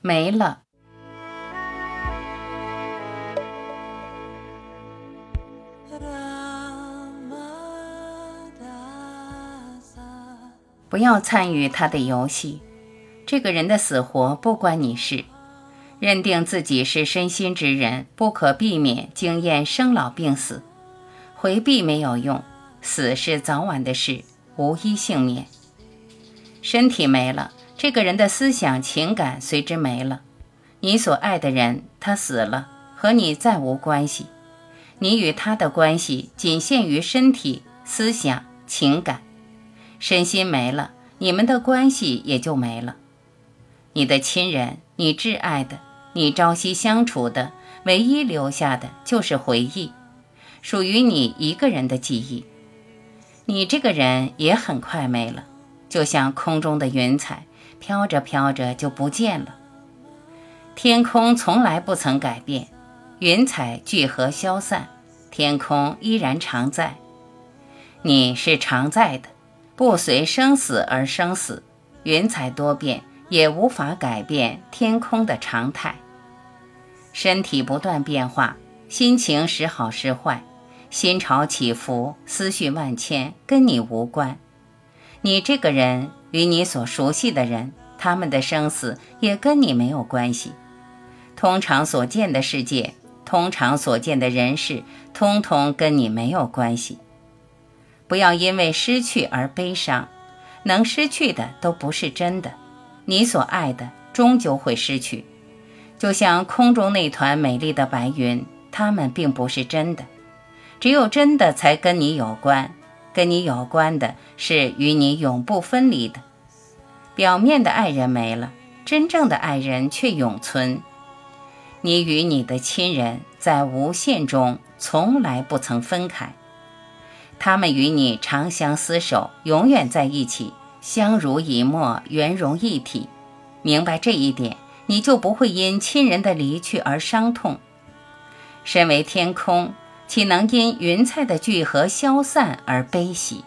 没了。不要参与他的游戏。这个人的死活不关你事。认定自己是身心之人，不可避免经验生老病死，回避没有用。死是早晚的事，无一幸免。身体没了，这个人的思想情感随之没了。你所爱的人，他死了，和你再无关系。你与他的关系仅限于身体、思想、情感。身心没了，你们的关系也就没了。你的亲人，你挚爱的，你朝夕相处的，唯一留下的就是回忆，属于你一个人的记忆。你这个人也很快没了，就像空中的云彩，飘着飘着就不见了。天空从来不曾改变，云彩聚合消散，天空依然常在。你是常在的。不随生死而生死，云彩多变，也无法改变天空的常态。身体不断变化，心情时好时坏，心潮起伏，思绪万千，跟你无关。你这个人与你所熟悉的人，他们的生死也跟你没有关系。通常所见的世界，通常所见的人事，通通跟你没有关系。不要因为失去而悲伤，能失去的都不是真的，你所爱的终究会失去。就像空中那团美丽的白云，它们并不是真的，只有真的才跟你有关，跟你有关的是与你永不分离的。表面的爱人没了，真正的爱人却永存。你与你的亲人在无限中从来不曾分开。他们与你长相厮守，永远在一起，相濡以沫，圆融一体。明白这一点，你就不会因亲人的离去而伤痛。身为天空，岂能因云彩的聚合消散而悲喜？